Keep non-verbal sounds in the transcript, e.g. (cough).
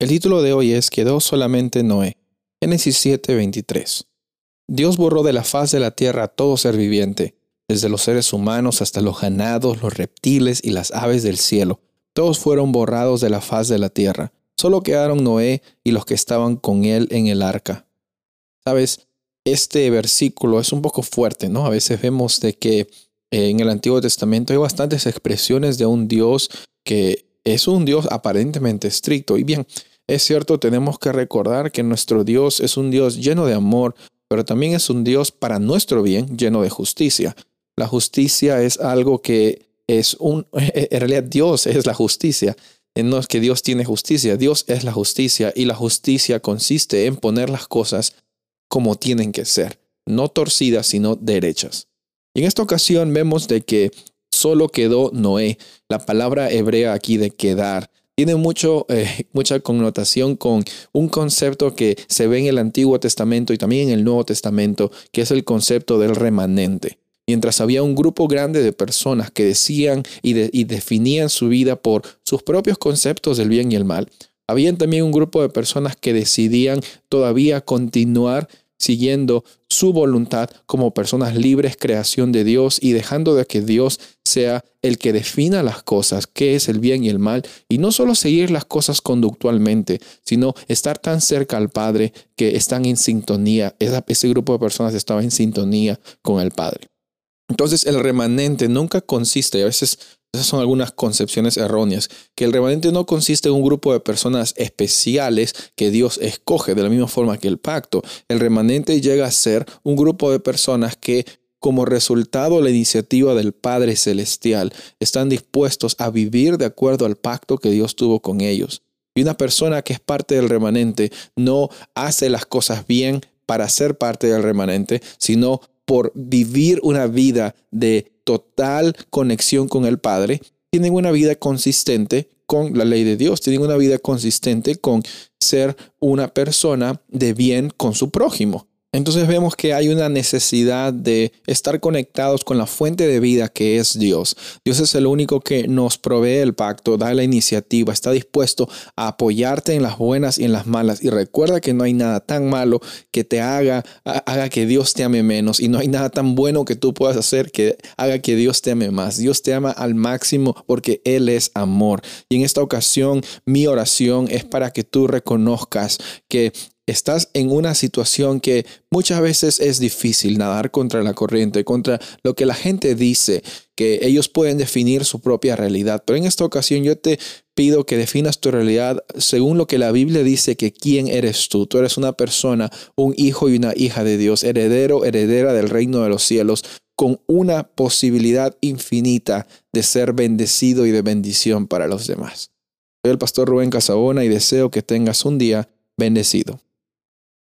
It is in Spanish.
El título de hoy es Quedó solamente Noé. Génesis 7:23. Dios borró de la faz de la tierra a todo ser viviente, desde los seres humanos hasta los ganados, los reptiles y las aves del cielo. Todos fueron borrados de la faz de la tierra. Solo quedaron Noé y los que estaban con él en el arca. Sabes, este versículo es un poco fuerte, ¿no? A veces vemos de que eh, en el Antiguo Testamento hay bastantes expresiones de un Dios que es un Dios aparentemente estricto. Y bien, es cierto, tenemos que recordar que nuestro Dios es un Dios lleno de amor, pero también es un Dios para nuestro bien, lleno de justicia. La justicia es algo que es un, en realidad Dios es la justicia. Eh, no es que Dios tiene justicia, Dios es la justicia y la justicia consiste en poner las cosas como tienen que ser, no torcidas, sino derechas. Y en esta ocasión vemos de que solo quedó Noé. La palabra hebrea aquí de quedar tiene mucho, eh, (laughs) mucha connotación con un concepto que se ve en el Antiguo Testamento y también en el Nuevo Testamento, que es el concepto del remanente. Mientras había un grupo grande de personas que decían y, y definían su vida por sus propios conceptos del bien y el mal, había también un grupo de personas que decidían todavía continuar siguiendo su voluntad como personas libres, creación de Dios y dejando de que Dios sea el que defina las cosas, qué es el bien y el mal, y no solo seguir las cosas conductualmente, sino estar tan cerca al Padre que están en sintonía, ese grupo de personas estaba en sintonía con el Padre. Entonces el remanente nunca consiste, a veces esas son algunas concepciones erróneas, que el remanente no consiste en un grupo de personas especiales que Dios escoge de la misma forma que el pacto. El remanente llega a ser un grupo de personas que como resultado de la iniciativa del Padre Celestial, están dispuestos a vivir de acuerdo al pacto que Dios tuvo con ellos. Y una persona que es parte del remanente no hace las cosas bien para ser parte del remanente, sino por vivir una vida de total conexión con el Padre, tienen una vida consistente con la ley de Dios, tienen una vida consistente con ser una persona de bien con su prójimo. Entonces vemos que hay una necesidad de estar conectados con la fuente de vida que es Dios. Dios es el único que nos provee el pacto, da la iniciativa, está dispuesto a apoyarte en las buenas y en las malas. Y recuerda que no hay nada tan malo que te haga, haga que Dios te ame menos. Y no hay nada tan bueno que tú puedas hacer que haga que Dios te ame más. Dios te ama al máximo porque Él es amor. Y en esta ocasión mi oración es para que tú reconozcas que estás en una situación que muchas veces es difícil nadar contra la corriente, contra lo que la gente dice, que ellos pueden definir su propia realidad. Pero en esta ocasión yo te pido que definas tu realidad según lo que la Biblia dice que quién eres tú. Tú eres una persona, un hijo y una hija de Dios, heredero, heredera del reino de los cielos, con una posibilidad infinita de ser bendecido y de bendición para los demás. Soy el pastor Rubén Casabona y deseo que tengas un día bendecido.